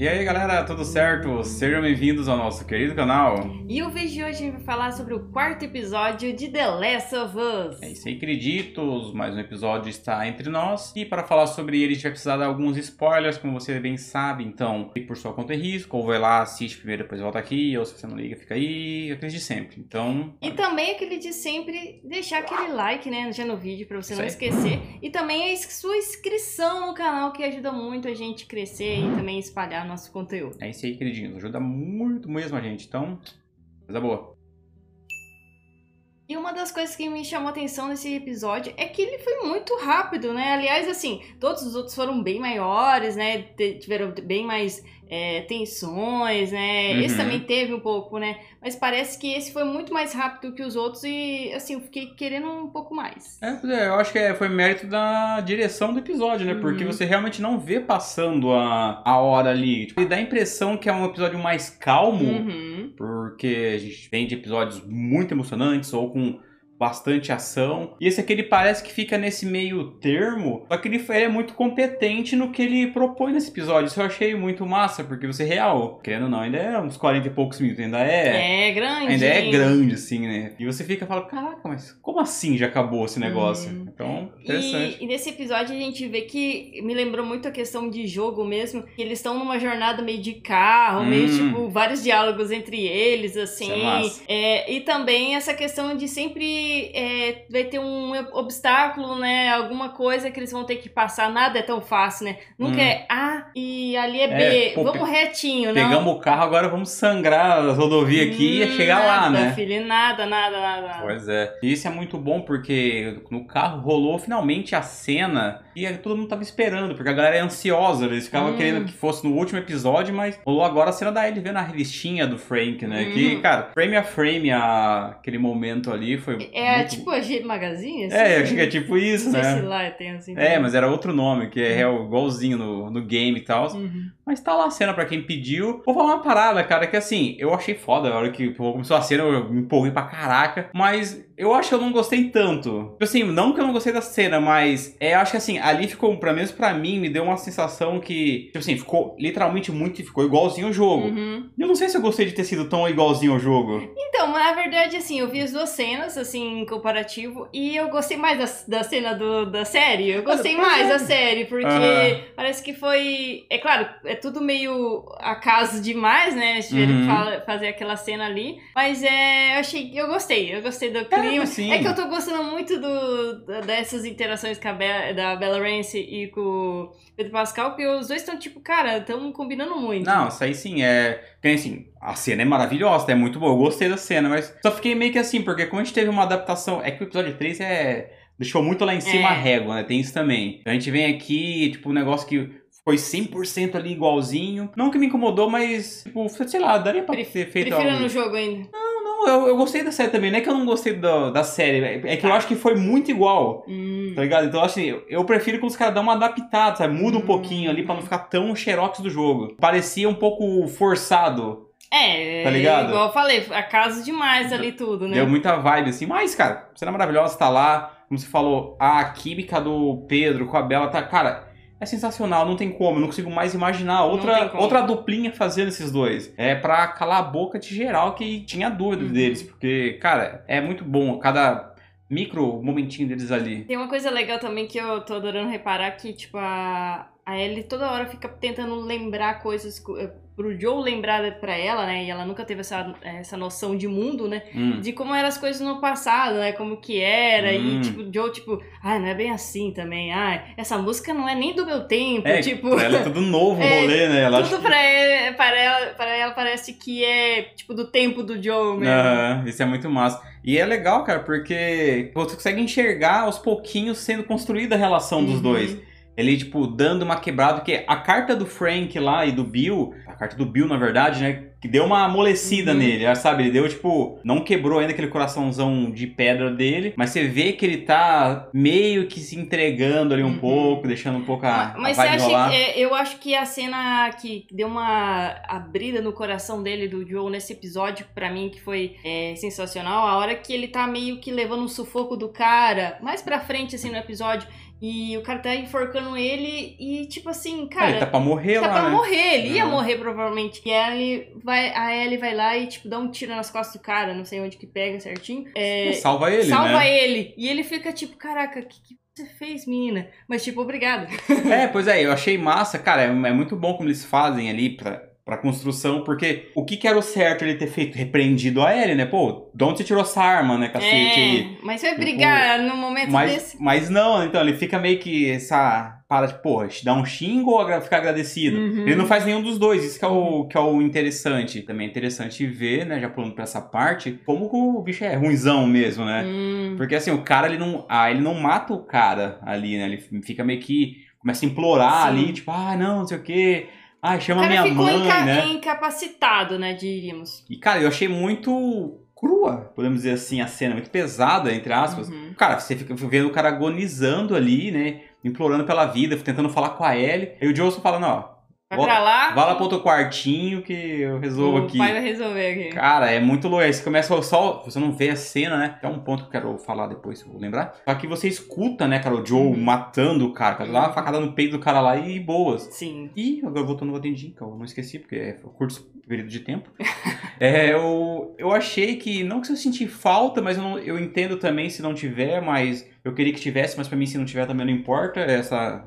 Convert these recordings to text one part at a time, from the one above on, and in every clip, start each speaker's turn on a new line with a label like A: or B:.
A: E aí galera, tudo certo? Sejam bem-vindos ao nosso querido canal.
B: E o vídeo de hoje a gente vai falar sobre o quarto episódio de The Last of Us.
A: É isso aí, queriditos. Mais um episódio está entre nós. E para falar sobre ele, a gente vai precisar dar alguns spoilers, como você bem sabe. Então, fique por sua conta e risco. Ou vai lá, assiste primeiro, depois volta aqui. Ou se você não liga, fica aí. De sempre. Então.
B: E também aquele de sempre deixar aquele like, né, já no vídeo, para você
A: Isso
B: não
A: aí.
B: esquecer. E também a sua inscrição no canal, que ajuda muito a gente crescer e também espalhar nosso conteúdo.
A: É isso aí, queridinhos. Ajuda muito mesmo a gente. Então, coisa boa.
B: E uma das coisas que me chamou a atenção nesse episódio é que ele foi muito rápido, né? Aliás, assim, todos os outros foram bem maiores, né? Tiveram bem mais é, tensões, né?
A: Uhum.
B: Esse também teve um pouco, né? Mas parece que esse foi muito mais rápido que os outros e, assim, eu fiquei querendo um pouco mais.
A: É, pois é, eu acho que é- foi mérito da direção do episódio, né? Porque
B: Uhum.
A: você realmente não vê passando a, a hora ali. Tipo, ele dá a impressão que é um episódio mais calmo.
B: Uhum.
A: Porque a gente vem de episódios muito emocionantes ou com bastante ação. E esse aqui ele parece que fica nesse meio termo, só que ele, ele é muito competente no que ele propõe nesse episódio. Isso eu achei muito massa, porque você real, querendo ou não, ainda é uns 40 e poucos minutos, ainda é.
B: É, grande.
A: Ainda é grande, assim, né? E você fica e fala, caraca, mas como assim já acabou esse negócio?
B: Uhum.
A: Então, interessante.
B: E, e nesse episódio a gente vê que me lembrou muito a questão de jogo mesmo. Que eles estão numa jornada meio de carro, meio
A: Hum.
B: tipo, vários diálogos entre eles, assim.
A: É.
B: É, e também essa questão de sempre é, vai ter um obstáculo, né? Alguma coisa que eles vão ter que passar. Nada é tão fácil, né? Nunca
A: Hum.
B: é A e ali é B.
A: É, pô,
B: Vamos retinho, não.
A: Pegamos o carro, agora vamos sangrar as rodovias aqui e
B: Hum,
A: chegar lá,
B: nada,
A: né?
B: Filho, nada, nada. nada.
A: Pois é. E isso é muito bom porque no carro rolou finalmente a cena e todo mundo tava esperando, porque a galera é ansiosa, eles ficavam
B: Hum.
A: querendo que fosse no último episódio, mas rolou agora a cena da Ellie vendo a revistinha do Frank, né?
B: Hum.
A: Que, cara, frame a frame, a... aquele momento ali foi.
B: É
A: muito...
B: tipo a G Magazine? Assim?
A: É, eu acho que é tipo isso,
B: Não sei se
A: né?
B: lá tem assim.
A: É, mas era outro nome, que é real, igualzinho no, no game e tal.
B: Uhum.
A: Mas tá lá a cena pra quem pediu. Vou falar uma parada, cara, que assim, eu achei foda. A hora que começou a cena, eu me empolguei pra caraca. Mas eu acho que eu não gostei tanto. Tipo Assim, não que eu não gostei da cena, mas é, eu acho que assim, ali ficou, pra menos pra mim, me deu uma sensação que, tipo assim, ficou literalmente muito, ficou igualzinho ao jogo.
B: Uhum.
A: Eu não sei se eu gostei de ter sido tão igualzinho ao jogo.
B: Então, mas na verdade, assim, eu vi as duas cenas, assim, em comparativo, e eu gostei mais da, da cena do, da série. Eu gostei
A: Pois
B: mais
A: é.
B: da série, porque parece que foi. É claro, é tudo meio acaso demais, né? Eles tiveram
A: Uhum.
B: que fala- fazer aquela cena ali. Mas é. Eu achei. Eu gostei. Eu gostei do clima.
A: mas sim.
B: É que eu tô gostando muito do, dessas interações com a Be da Bella Ramsey e com o Pedro Pascal, porque os dois estão, tipo, cara, estão combinando muito.
A: Não, isso aí sim, é. Porque assim, a cena é maravilhosa, é muito boa. Eu gostei da cena, mas só fiquei meio que assim, porque como a gente teve uma adaptação. É que o episódio 3 é. Deixou muito lá em cima
B: É.
A: a régua, né? Tem isso também. Então a gente vem aqui, tipo, um negócio que foi 100% ali igualzinho. Não que me incomodou, mas, tipo, sei lá, daria pra
B: Pref-
A: ter feito
B: Prefiro
A: algo.
B: no jogo ainda.
A: Não, eu, eu gostei da série também. Não é que eu não gostei da, da série, é que eu acho que foi muito igual.
B: Hum.
A: Tá ligado? Então, assim, eu- prefiro que os caras dão uma adaptada, sabe? Muda um
B: Hum.
A: pouquinho ali pra não ficar tão xerox do jogo. Parecia um pouco forçado.
B: É,
A: Tá ligado?
B: igual eu falei, acaso demais ali tudo, né?
A: Deu muita vibe, assim. Mas, cara, cena maravilhosa, tá lá. Como você falou, a química do Pedro com a Bela tá. Cara, é sensacional, não tem como. Eu não consigo mais imaginar outra, outra duplinha fazendo esses dois. É pra calar a boca de geral que tinha dúvida
B: Uhum.
A: deles. Porque, cara, é muito bom. Cada micro momentinho deles ali.
B: Tem uma coisa legal também que eu tô adorando reparar que, tipo, a, a Ellie toda hora fica tentando lembrar coisas co- eh, pro Joe lembrar pra ela, né? E ela nunca teve essa, essa noção de mundo, né?
A: Hum.
B: De como eram as coisas no passado, né? Como que era.
A: Hum.
B: E, tipo, o Joe, tipo, ah, não é bem assim também. Ah, essa música não é nem do meu tempo.
A: É,
B: tipo.
A: pra ela é tudo novo o
B: É,
A: rolê, né? Ela
B: Tudo pra, ele, para, ela, para ela parece que é, tipo, do tempo do Joe mesmo.
A: Aham, isso é muito massa. E é legal, cara, porque você consegue enxergar aos pouquinhos sendo construída a relação dos
B: Uhum.
A: dois. Ele, tipo, dando uma quebrada, porque a carta do Frank lá e do Bill, a carta do Bill, na verdade, né, que deu uma amolecida
B: Uhum.
A: nele, sabe? Ele deu, tipo, não quebrou ainda aquele coraçãozão de pedra dele, mas você vê que ele tá meio que se entregando ali um
B: Uhum.
A: pouco, deixando um pouco a,
B: Mas
A: a
B: você acha
A: rolar.
B: que, é, eu acho que a cena que deu uma abrida no coração dele, do Joe, nesse episódio, pra mim, que foi é, sensacional, a hora que ele tá meio que levando um sufoco do cara, mais pra frente, assim, no episódio, E o cara tá enforcando ele e, tipo assim,
A: Ah,
B: cara.
A: ele tá pra morrer
B: Tá
A: lá,
B: pra
A: né?
B: morrer, ele ia
A: Uhum.
B: morrer provavelmente. E a Ellie vai, a Ellie vai lá e, tipo, dá um tiro nas costas do cara, não sei onde que pega certinho. É,
A: Salva ele,
B: salva
A: né?
B: ele. E ele fica tipo, caraca, o que, que você fez, menina? Mas, tipo, obrigado.
A: É, pois é, eu achei massa, cara, é, é muito bom como eles fazem ali pra, pra construção, porque o que que era o certo ele ter feito? Repreendido a Ellie, né? Pô, de onde você tirou essa arma, né, cacete? aí?
B: É, mas vai brigar no momento
A: Mas,
B: desse.
A: mas não, então, ele fica meio que essa para de, porra, te dar um xingo ou ficar agradecido?
B: Uhum.
A: Ele não faz nenhum dos dois, isso que é, o, que é o interessante. Também é interessante ver, né, já pulando pra essa parte, como que o bicho é ruinzão mesmo, né?
B: Hum,
A: Porque assim, o cara, ele não. Ah, ele não mata o cara ali, né? Ele fica meio que. Começa a implorar
B: Sim.
A: ali, tipo, ah, não, não sei o quê. Ah, chama minha mãe,
B: inca-
A: né?
B: incapacitado, né, diríamos.
A: E, cara, eu achei muito crua, podemos dizer assim, a cena, muito pesada, entre aspas.
B: Uhum.
A: Cara, você fica vendo o cara agonizando ali, né? Implorando pela vida, tentando falar com a Ellie. E o Johnson falando, ó,
B: Vai pra lá.
A: vai lá pro outro quartinho que eu resolvo
B: o
A: aqui.
B: pai vai resolver aqui.
A: Cara, é muito louco. Aí você começa só. Você não vê a cena, né? É um ponto que eu quero falar depois, se eu vou lembrar. Só que você escuta, né, cara, o Joe
B: Uhum.
A: matando o cara. Cara, dá uma facada no peito do cara lá e boas.
B: Sim.
A: E agora voltando ao Dendin, que eu não esqueci, porque é um curto período de tempo. é, eu, eu achei que, não que eu senti falta, mas eu, não- eu entendo também se não tiver, mas eu queria que tivesse, mas pra mim se não tiver também não importa essa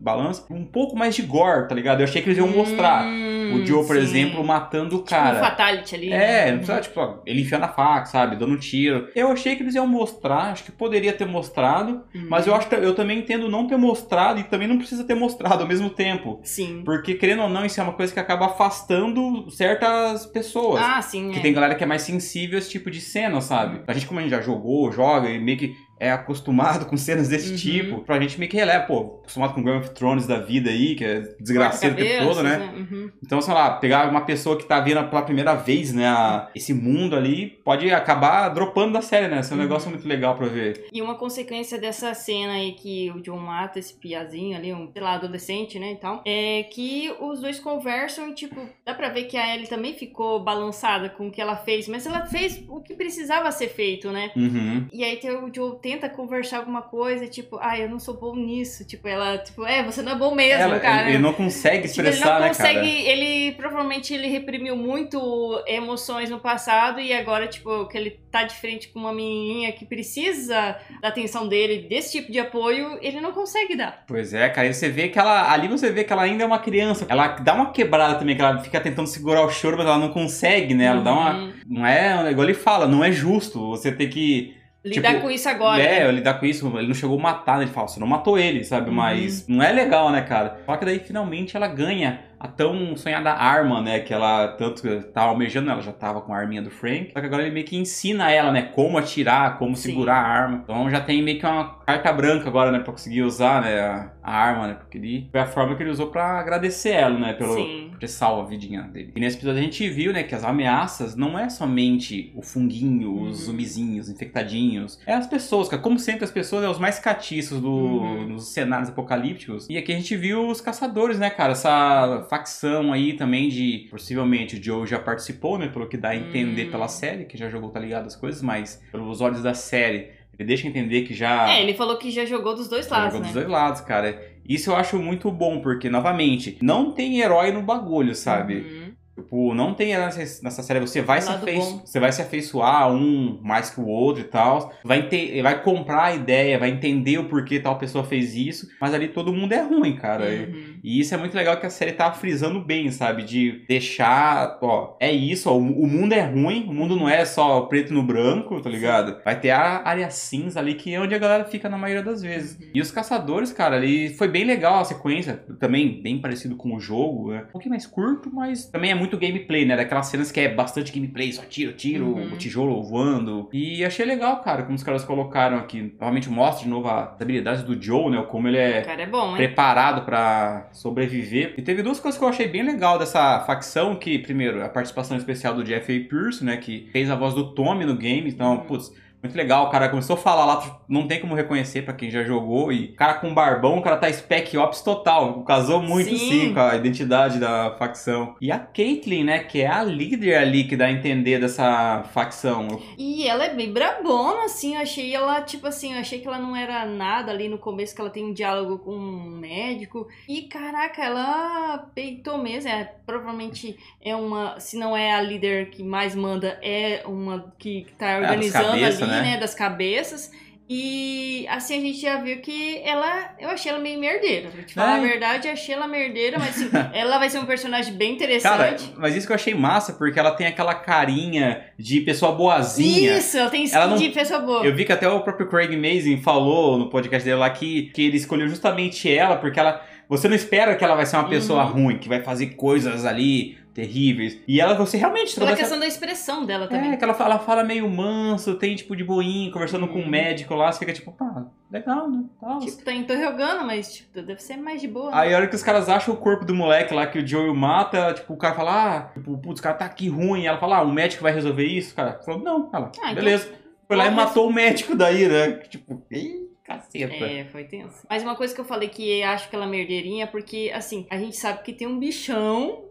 A: balança. Um pouco mais de gore, tá ligado? Eu achei que eles iam mostrar.
B: Hum,
A: O Joe, por
B: sim.
A: exemplo, matando o
B: Tipo
A: cara.
B: um fatality ali.
A: É,
B: né?
A: não precisa, tipo, ó, ele enfiando a faca, sabe? Dando um tiro. Eu achei que eles iam mostrar, acho que poderia ter mostrado,
B: Uhum.
A: mas eu acho que eu também entendo não ter mostrado e também não precisa ter mostrado ao mesmo tempo.
B: Sim.
A: Porque, querendo ou não, isso é uma coisa que acaba afastando certas pessoas.
B: Ah, sim.
A: que
B: é.
A: tem galera que é mais sensível a esse tipo de cena, sabe? A gente, como a gente já jogou, joga e meio que é acostumado com cenas desse
B: Uhum.
A: tipo, pra gente meio que releva, pô, acostumado com Game of Thrones da vida aí, que é desgraceiro o tempo todo, né?
B: Uhum.
A: Então, sei lá, pegar uma pessoa que tá vendo pela primeira vez, né, a- esse mundo ali, pode acabar dropando da série, né? Esse é um
B: Uhum.
A: negócio muito legal pra ver.
B: E uma consequência dessa cena aí que o John mata esse piazinho ali, um, sei lá, adolescente, né, e tal, é que os dois conversam e, tipo, dá pra ver que a Ellie também ficou balançada com o que ela fez, mas ela fez o que precisava ser feito, né?
A: Uhum.
B: E aí tem o Joe tenta conversar alguma coisa, tipo, ah, eu não sou bom nisso. Tipo, ela, tipo, é, você não é bom mesmo,
A: Ela-
B: cara.
A: ele não consegue
B: Tipo, ele
A: expressar,
B: não
A: né,
B: consegue,
A: cara?
B: ele provavelmente ele reprimiu muito emoções no passado e agora, tipo, que ele tá de frente com uma menininha que precisa da atenção dele, desse tipo de apoio, ele não consegue dar.
A: Pois é, cara, e você vê que ela. Ali você vê que ela ainda é uma criança. Ela dá uma quebrada também, que ela fica tentando segurar o choro, mas ela não consegue, né? Ela dá uma.
B: Uhum.
A: Não é. Igual ele fala, não é justo você ter que.
B: Lidar
A: Tipo,
B: com isso agora.
A: é,
B: né?
A: lidar com isso. Ele não chegou a matar, né? Ele fala, você não matou ele, sabe?
B: Uhum.
A: Mas não é legal, né, cara? Só que daí finalmente ela ganha a tão sonhada arma, né? Que ela tanto tava almejando, ela já tava com a arminha do Frank. Só que agora ele meio que ensina ela, né? Como atirar, como
B: Sim.
A: segurar a arma. Então já tem meio que uma carta branca agora, né? Pra conseguir usar, né? A, a arma, né? Porque ele, foi a forma que ele usou pra agradecer ela, né? Pelo,
B: Sim.
A: por ter salvo a vidinha dele. E nesse episódio a gente viu, né? Que as ameaças não é somente o funguinho, os
B: Uhum.
A: zumbizinhos, infectadinhos. É as pessoas, cara. Como sempre, as pessoas é os mais catiços do,
B: Uhum.
A: nos cenários apocalípticos. E aqui a gente viu os caçadores, né, cara? Essa facção aí também de. Possivelmente o Joe já participou, né? Pelo que dá a entender
B: Hum.
A: pela série, que já jogou, tá ligado as coisas, mas pelos olhos da série, ele deixa entender que já.
B: É, ele falou que já jogou dos dois lados,
A: jogou
B: né?
A: dos dois lados, cara. Isso eu acho muito bom, porque, novamente, não tem herói no bagulho, sabe?
B: Uhum.
A: Tipo, não tem nessa, série, você vai, se afeiço- você vai se afeiçoar a um mais que o outro e tal. Vai, ter, vai comprar a ideia, vai entender o porquê tal pessoa fez isso. Mas ali todo mundo é ruim, cara. E-
B: Uhum.
A: E isso é muito legal que a série tá frisando bem, sabe? De deixar, ó, é isso, ó, o o mundo é ruim, o mundo não é só preto no branco, tá ligado? Vai ter a área cinza ali, que é onde a galera fica na maioria das vezes.
B: Uhum.
A: E os caçadores, cara, ali foi bem legal a sequência, também bem parecido com o jogo, né? Um pouquinho mais curto, mas também é muito gameplay, né? Daquelas cenas que é bastante gameplay, só tiro, tiro,
B: Uhum.
A: o tijolo voando. E achei legal, cara, como os caras colocaram aqui. Novamente mostra de novo as habilidades do Joe, né? Como ele é
B: é bom,
A: preparado pra sobreviver. E teve duas coisas que eu achei bem legal dessa facção, que primeiro, a participação especial do Jeff A. Pierce, né, que fez a voz do Tommy no game. Então,
B: Uhum.
A: putz, Muito legal, o cara começou a falar lá, não tem como reconhecer pra quem já jogou. E cara com barbão, o cara tá Spec Ops total. Casou muito sim. sim. com a identidade da facção. E a Caitlyn, né, que é a líder ali que dá a entender dessa facção.
B: E ela é bem brabona, assim. Eu achei ela, tipo assim, eu achei que ela não era nada ali no começo, que ela tem um diálogo com um médico. E caraca, ela peitou mesmo. É, provavelmente é uma, se não é a líder que mais manda, é uma que tá é, organizando é, ali, né? né? Das cabeças. E assim a gente já viu que ela. Eu achei ela meio merdeira. Pra te falar é. a verdade, eu achei ela merdeira, mas assim, ela vai ser um personagem bem interessante.
A: Cara, mas isso que eu achei massa, porque ela tem aquela carinha de pessoa boazinha.
B: Isso, ela tem skin ela não... de pessoa boa.
A: Eu vi que até o próprio Craig Mazin falou no podcast dele lá que, que ele escolheu justamente ela, porque ela. Você não espera que ela vai ser uma pessoa uhum. ruim, que vai fazer coisas ali terríveis. E ela, você realmente...
B: Pela questão da expressão dela também.
A: É, que ela fala, ela fala meio manso, tem tipo de boinho, conversando com um uhum. médico lá, você fica tipo, pá, legal, né?
B: Tal. Tipo, tá interrogando, mas tipo, deve ser mais de boa.
A: Aí a hora que os caras acham o corpo do moleque lá que o Joel mata, tipo, o cara fala, ah, tipo, putz, o cara tá aqui ruim. E ela fala, ah, o médico vai resolver isso? O cara falou, não, ela, ah, então beleza. Então... Foi lá e matou o médico daí, né? Tipo, Ih, caceta.
B: É, foi tenso. Mas uma coisa que eu falei que acho que ela é merdeirinha, porque, assim, a gente sabe que tem um bichão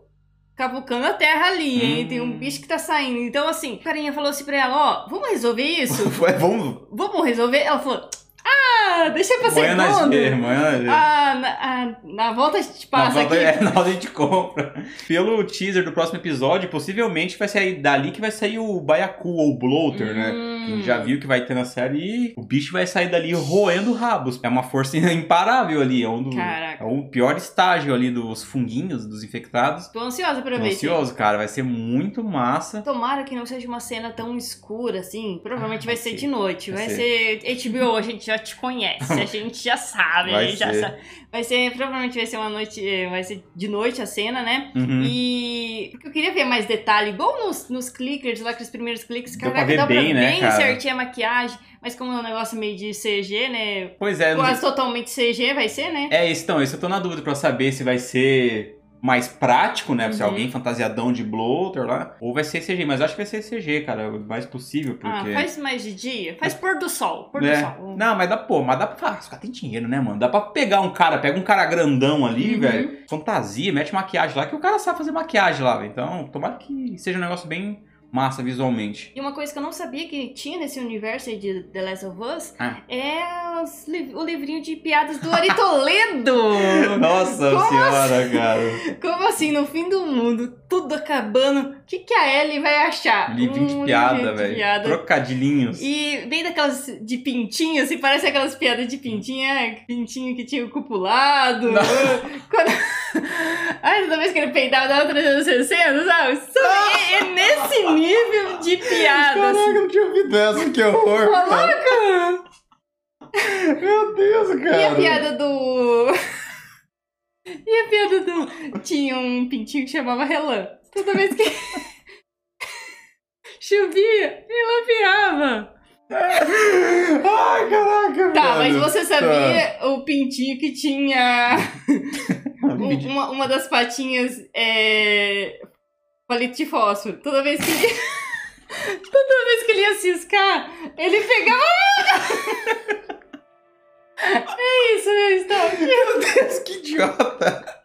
B: cavucando a terra ali, hein? Hum. Tem um hum. bicho que tá saindo. Então, assim, o carinha falou assim pra ela, ó, vamos resolver isso?
A: vamos.
B: Vamos resolver? Ela falou, ah, deixa pra
A: segunda.
B: Amanhã
A: nós
B: Ah, na, ah, na volta a gente passa
A: na volta,
B: aqui.
A: É, na volta a gente compra. Pelo teaser do próximo episódio, possivelmente vai sair dali que vai sair o Baiacu ou o Bloater, né? hum. né? Quem já viu que vai ter na série e o bicho vai sair dali roendo rabos. É uma força imparável ali. É um do,
B: Caraca.
A: É o pior estágio ali dos funguinhos, dos infectados.
B: Tô ansiosa pra
A: Tô
B: ver.
A: ansioso, cara. Vai ser muito massa.
B: Tomara que não seja uma cena tão escura assim. Provavelmente ah, vai, vai, ser, de noite. Vai, vai ser... ser HBO, a gente já te conhece, a gente já sabe, vai a gente ser. já sabe. Vai ser, provavelmente vai ser uma noite, eh, vai ser de noite a cena, né?
A: Uhum.
B: E. Porque eu queria ver mais detalhe, igual nos, nos clickers, lá que os primeiros cliques,
A: dá pra ver dá bem, pra né, bem
B: cara? certinho a maquiagem. Mas como é um negócio meio de CG, né?
A: Pois é.
B: Quase totalmente CG vai ser, né?
A: É, isso, então, isso eu tô na dúvida pra saber se vai ser mais prático, né? Uhum. Se alguém fantasiadão de bloater lá. Ou vai ser CG, mas acho que vai ser CG, cara. O mais possível, ah, porque...
B: Ah, faz mais de dia? Faz pôr do sol, pôr
A: é.
B: do sol.
A: Não, mas dá, pô, mas dá pra... Os caras têm dinheiro, né, mano? Dá pra pegar um cara, pega um cara grandão ali, uhum. velho. Fantasia, mete maquiagem lá, que o cara sabe fazer maquiagem lá, velho. Então, tomara que seja um negócio bem massa visualmente.
B: E uma coisa que eu não sabia que tinha nesse universo de The Last of Us ah. é os, o livrinho de piadas do Ari Toledo.
A: Nossa Como senhora, assim? cara.
B: Como assim, no fim do mundo, tudo acabando, o que, que a Ellie vai achar?
A: Livrinho um de piada, velho. Trocadilhinhos.
B: E bem daquelas de pintinho, assim, parece aquelas piadas de pintinho, é, pintinho que tinha o cupulado. Quando... Ai, toda vez que ele peidava, dava 360, sabe? É, é nesse nível de piadas.
A: Caraca, eu não tinha ouvido essa, que horror.
B: Caraca!
A: Meu Deus, cara.
B: E a piada do. E a piada do. Tinha um pintinho que chamava Relan. Toda vez que. chovia, ela piava.
A: Ai, caraca,
B: Tá, velho. mas você sabia tá. o pintinho que tinha. uma, uma das patinhas é. palito de fósforo. Toda vez que ele. Toda vez que ele ia ciscar, ele pegava. É isso, meu estoque.
A: Meu Deus, que idiota.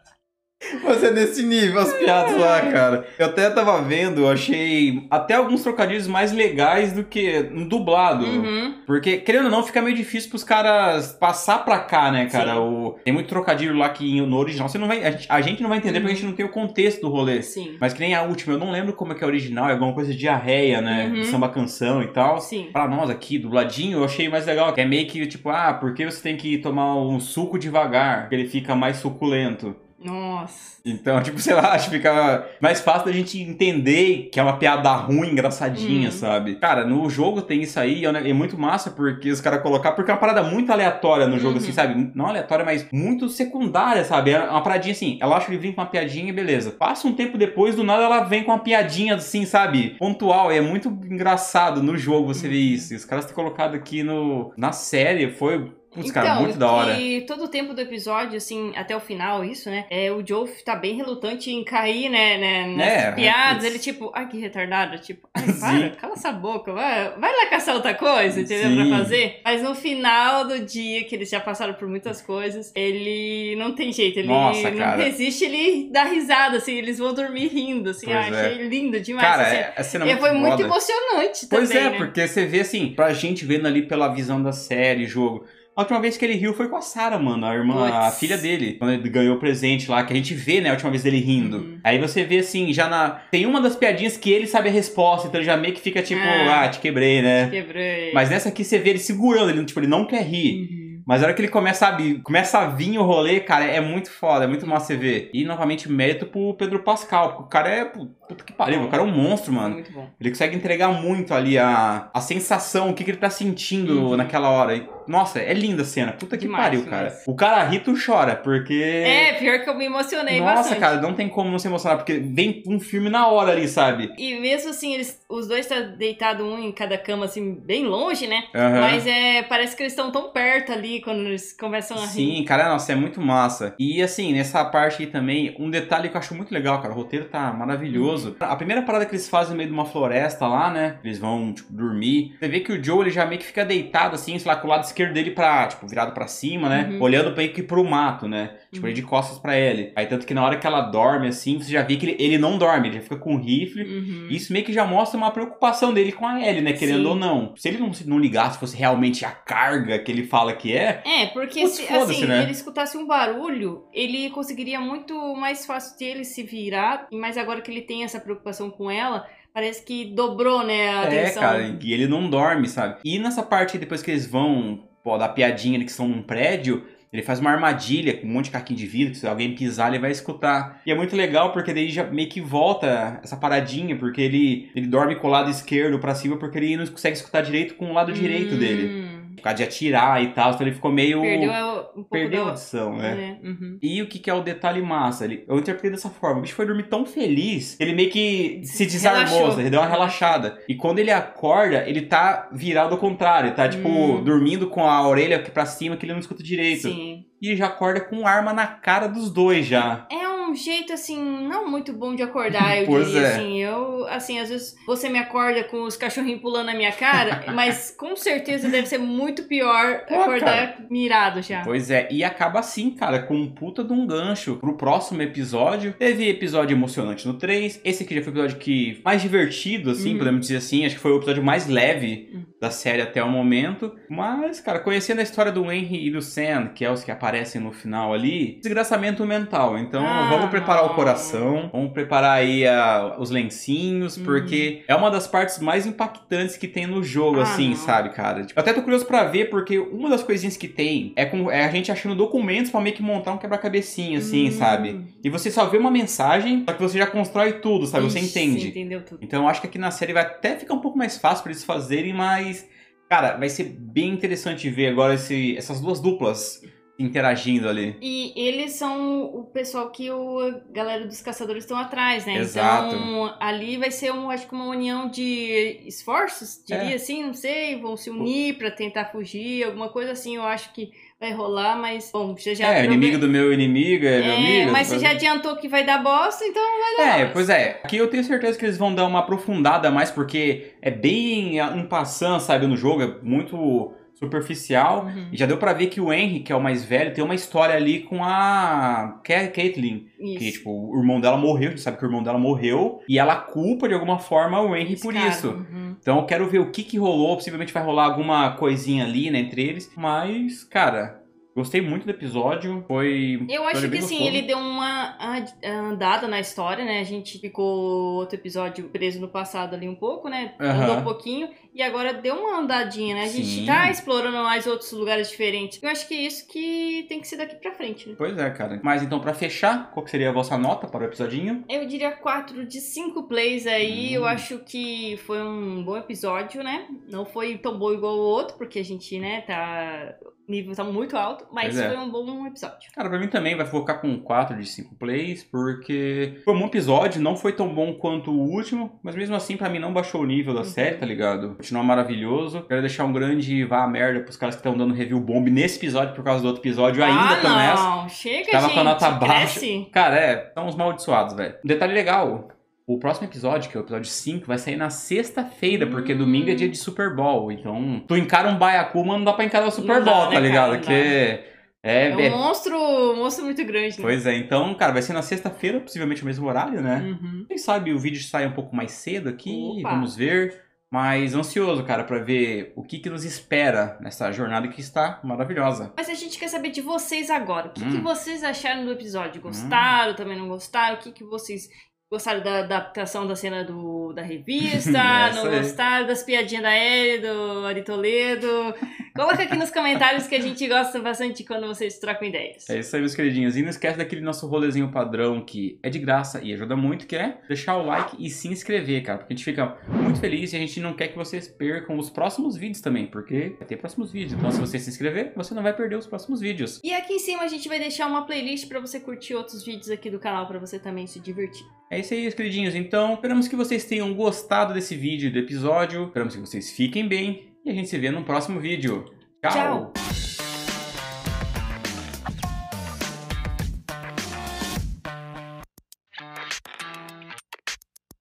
A: Mas é nesse nível as piadas lá, cara. Eu até tava vendo, eu achei até alguns trocadilhos mais legais do que no dublado.
B: Uhum.
A: Porque, querendo ou não, fica meio difícil pros caras passar pra cá, né, cara? O... Tem muito trocadilho lá que no original você não vai. A gente, não vai entender uhum. porque a gente não tem o contexto do rolê.
B: Sim.
A: Mas que nem a última, eu não lembro como é que é original, é alguma coisa de diarreia, né? Uhum. Samba canção e tal.
B: Sim.
A: Pra nós aqui, dubladinho, eu achei mais legal. Que é meio que tipo, ah, porque você tem que tomar um suco devagar? Porque ele fica mais suculento.
B: Nossa.
A: Então, tipo, sei lá, acho que fica mais fácil da gente entender que é uma piada ruim, engraçadinha, hum. sabe? Cara, no jogo tem isso aí, é, é muito massa porque os caras colocar, porque é uma parada muito aleatória no jogo, assim, uhum. assim, sabe? Não aleatória, mas muito secundária, sabe? É uma paradinha assim, ela acha que vem com uma piadinha e beleza. Passa um tempo depois, do nada ela vem com uma piadinha assim, sabe? Pontual, e é muito engraçado no jogo você ver uhum. isso. E os caras têm colocado aqui no, na série, foi Putz, cara, muito da hora.
B: E todo o tempo do episódio, assim, até o final, isso, né? É, o Joe tá bem relutante em cair, né, né nas
A: É,
B: piadas.
A: é,
B: Ele, tipo, ai, que retardado. Tipo, ai, para, cala essa boca, vai, vai lá caçar outra coisa, entendeu?
A: Sim.
B: Pra fazer. Mas no final do dia, que eles já passaram por muitas coisas, ele não tem jeito. Ele
A: Nossa,
B: não
A: cara.
B: resiste, ele dá risada, assim, eles vão dormir rindo, assim.
A: Pois
B: ah,
A: é.
B: achei lindo demais.
A: Cara,
B: assim.
A: é, a cena
B: E
A: muito
B: foi muito
A: foda.
B: emocionante
A: Pois
B: também,
A: é,
B: né?
A: porque você vê assim, pra gente vendo ali pela visão da série, jogo. A última vez que ele riu foi com a Sarah, mano, a irmã, a
B: Puts.
A: filha dele. Quando ele ganhou o presente lá, que a gente vê, né, a última vez dele rindo.
B: Uhum.
A: Aí você vê assim, já na. Tem uma das piadinhas que ele sabe a resposta, então ele já meio que fica tipo,
B: Ah.
A: ah, te quebrei, né?
B: Quebrei.
A: Mas nessa aqui você vê ele segurando, ele, tipo, ele não quer rir.
B: Uhum.
A: Mas a hora que ele começa a, vir- começa a vir o rolê, cara, é muito foda, é muito massa você ver. E novamente, mérito pro Pedro Pascal, porque o cara é. Puta que pariu, o cara é um monstro, mano.
B: Muito bom.
A: Ele consegue entregar muito ali a, a sensação, o que, que ele tá sentindo
B: Uhum.
A: naquela hora. E, nossa, é linda a cena. Puta que
B: Demais,
A: pariu,
B: demais.
A: cara. O cara ri, tu chora, porque.
B: É, pior que eu me emocionei
A: Nossa,
B: bastante.
A: cara, não tem como não se emocionar, porque vem um filme na hora ali, sabe?
B: E mesmo assim, eles, os dois estão deitados um em cada cama, assim, bem longe, né?
A: Aham.
B: Mas é, parece que eles estão tão perto ali quando eles começam a rir.
A: Sim, cara, nossa, é muito massa. E assim, nessa parte aí também, um detalhe que eu acho muito legal, cara, o roteiro tá maravilhoso. A primeira parada que eles fazem no meio de uma floresta lá, né? Eles vão, tipo, dormir. Você vê que o Joe, ele já meio que fica deitado, assim, sei lá, com o lado esquerdo dele pra, tipo, virado pra cima, né?
B: Uhum.
A: Olhando meio que pro mato, né? Tipo,
B: Uhum.
A: ele de costas pra ele. Aí, tanto que na hora que ela dorme, assim, você já vê que ele, ele não dorme, ele já fica com o rifle.
B: Uhum.
A: Isso meio que já mostra uma preocupação dele com a Ellie, né? Querendo
B: Sim.
A: ou não. Se ele não, se não ligasse, fosse realmente a carga que ele fala que é,
B: É, porque
A: Putz,
B: se assim,
A: né?
B: ele escutasse um barulho, ele conseguiria muito mais fácil de ele se virar, mas agora que ele tem essa preocupação com ela, parece que dobrou, né, a
A: É,
B: atenção.
A: cara, e ele não dorme, sabe? E nessa parte depois que eles vão, pô, da piadinha ali que estão num prédio, ele faz uma armadilha com um monte de caquinho de vidro, que se alguém pisar, ele vai escutar. E é muito legal porque daí já meio que volta essa paradinha, porque ele, ele dorme com o lado esquerdo pra cima, porque ele não consegue escutar direito com o lado direito
B: Hum,
A: dele. Por causa de atirar e tal, então ele ficou meio.
B: Perdeu a- um
A: Perdeu a
B: da...
A: audição, né?
B: né? Uhum.
A: E o que, que é o detalhe massa? Ele, eu interpretei dessa forma. O bicho foi dormir tão feliz, ele meio que se desarmou, ele deu uma relaxada. E quando ele acorda, ele tá virado ao contrário. Tá, tipo,
B: Hum.
A: dormindo com a orelha aqui pra cima que ele não escuta direito.
B: Sim.
A: E já acorda com arma na cara dos dois já.
B: É um jeito, assim, não muito bom de acordar, eu
A: Pois
B: diria,
A: é.
B: assim. Eu, assim, às vezes você me acorda com os cachorrinhos pulando na minha cara, mas com certeza deve ser muito pior
A: Pô,
B: acordar mirado já.
A: Pois é, e acaba assim, cara, com um puta de um gancho pro próximo episódio. Teve episódio emocionante no 3. Esse aqui já foi o episódio que mais divertido, assim,
B: Uhum.
A: podemos dizer assim. Acho que foi o episódio mais leve
B: Uhum.
A: da série até o momento. Mas, cara, conhecendo a história do Henry e do Sam, que é os que aparecem no final ali, desgraçamento mental. Então,
B: Ah.
A: vamos preparar o coração, vamos preparar aí a- os lencinhos,
B: Uhum.
A: porque é uma das partes mais impactantes que tem no jogo,
B: Ah,
A: assim,
B: não.
A: sabe, cara? Tipo, eu até tô curioso pra ver, porque uma das coisinhas que tem é, com, é a gente achando documentos pra meio que montar um quebra-cabecinha, assim,
B: Hum.
A: sabe? E você só vê uma mensagem, só que você já constrói tudo, sabe? Você
B: Ixi,
A: entende.
B: Você entendeu tudo.
A: Então eu acho que aqui na série vai até ficar um pouco mais fácil pra eles fazerem, mas. Cara, vai ser bem interessante ver agora esse, essas duas duplas interagindo ali.
B: E eles são o pessoal que o a galera dos caçadores estão atrás, né?
A: Exato.
B: Então ali vai ser um, acho que uma união de esforços, diria
A: É.
B: assim, não sei, vão se unir pra tentar fugir, alguma coisa assim, eu acho que vai rolar, mas bom, você já
A: é, inimigo do meu inimigo é, meu
B: É,
A: amigo.
B: mas você já adiantou que vai dar bosta, então vai dar
A: É,
B: bosta.
A: pois é. Aqui eu tenho certeza que eles vão dar uma aprofundada mais, porque é bem um passant, sabe, no jogo, é muito superficial.
B: Uhum.
A: E já deu pra ver que o Henry, que é o mais velho, tem uma história ali com a Ca- Caitlyn. Que, tipo, o irmão dela morreu, a gente sabe que o irmão dela morreu. E ela culpa, de alguma forma, o Henry por isso.
B: uhum.
A: Então eu quero ver o que que rolou. Possivelmente vai rolar alguma coisinha ali, né, entre eles. Mas, cara, gostei muito do episódio. Foi.
B: Eu acho que assim,
A: gostoso.
B: ele deu uma ad- andada na história, né? A gente ficou outro episódio preso no passado ali um pouco, né?
A: Aham.
B: Andou um pouquinho e agora deu uma andadinha, né? A gente
A: Sim.
B: tá explorando mais outros lugares diferentes. Eu acho que é isso que tem que ser daqui pra frente, né?
A: Pois é, cara. Mas então, pra fechar, qual que seria a vossa nota para o episodinho?
B: Eu diria 4 de 5 plays aí.
A: Hum.
B: Eu acho que foi um bom episódio, né? Não foi tão bom igual o outro, porque a gente, né, tá. Nível tá muito alto, mas
A: Pois é.
B: foi um bom episódio.
A: Cara, pra mim também vai focar com 4 de 5 plays, porque foi um bom episódio, não foi tão bom quanto o último, mas mesmo assim pra mim não baixou o nível da
B: Uhum.
A: série, tá ligado? Continua maravilhoso. Quero deixar um grande vá a merda pros caras que estão dando review bomb nesse episódio por causa do outro episódio, ainda
B: ah,
A: tão nessa.
B: não, chega,
A: Tava
B: gente.
A: com a nota baixa.
B: Cresce.
A: Cara, é, são os maldiçoados, velho. Um detalhe legal. O próximo episódio, que é o episódio 5, vai sair na sexta-feira, porque
B: Hum.
A: domingo é dia de Super Bowl. Então, tu encara um baiacu, mas não dá pra encarar o Super
B: Não dá,
A: Bowl,
B: né,
A: tá ligado?
B: cara?
A: Que é,
B: É um
A: é-
B: monstro, um monstro muito grande, né?
A: Pois é, então, cara, vai ser na sexta-feira, possivelmente o mesmo horário, né?
B: Uhum.
A: Quem sabe o vídeo sai um pouco mais cedo aqui,
B: Opa.
A: vamos ver. Mas ansioso, cara, pra ver o que, que nos espera nessa jornada que está maravilhosa.
B: Mas a gente quer saber de vocês agora. O que, que
A: Hum.
B: vocês acharam do episódio? Gostaram? Também não gostaram? O que, que vocês gostaram da adaptação da cena do, da revista? Não
A: aí.
B: gostaram das piadinhas da Ellie, do Ari Toledo? Coloca aqui nos comentários que a gente gosta bastante quando vocês trocam ideias.
A: É isso aí, meus queridinhos. E não esquece daquele nosso rolezinho padrão que é de graça e ajuda muito, que é deixar o like e se inscrever, cara. Porque a gente fica muito feliz e a gente não quer que vocês percam os próximos vídeos também, porque vai ter próximos vídeos. Então, se você se inscrever, você não vai perder os próximos vídeos.
B: E aqui em cima a gente vai deixar uma playlist pra você curtir outros vídeos aqui do canal pra você também se divertir.
A: É isso aí, queridinhos. Então, esperamos que vocês tenham gostado desse vídeo do episódio. Esperamos que vocês fiquem bem. E a gente se vê no próximo vídeo. Tchau.
B: Tchau.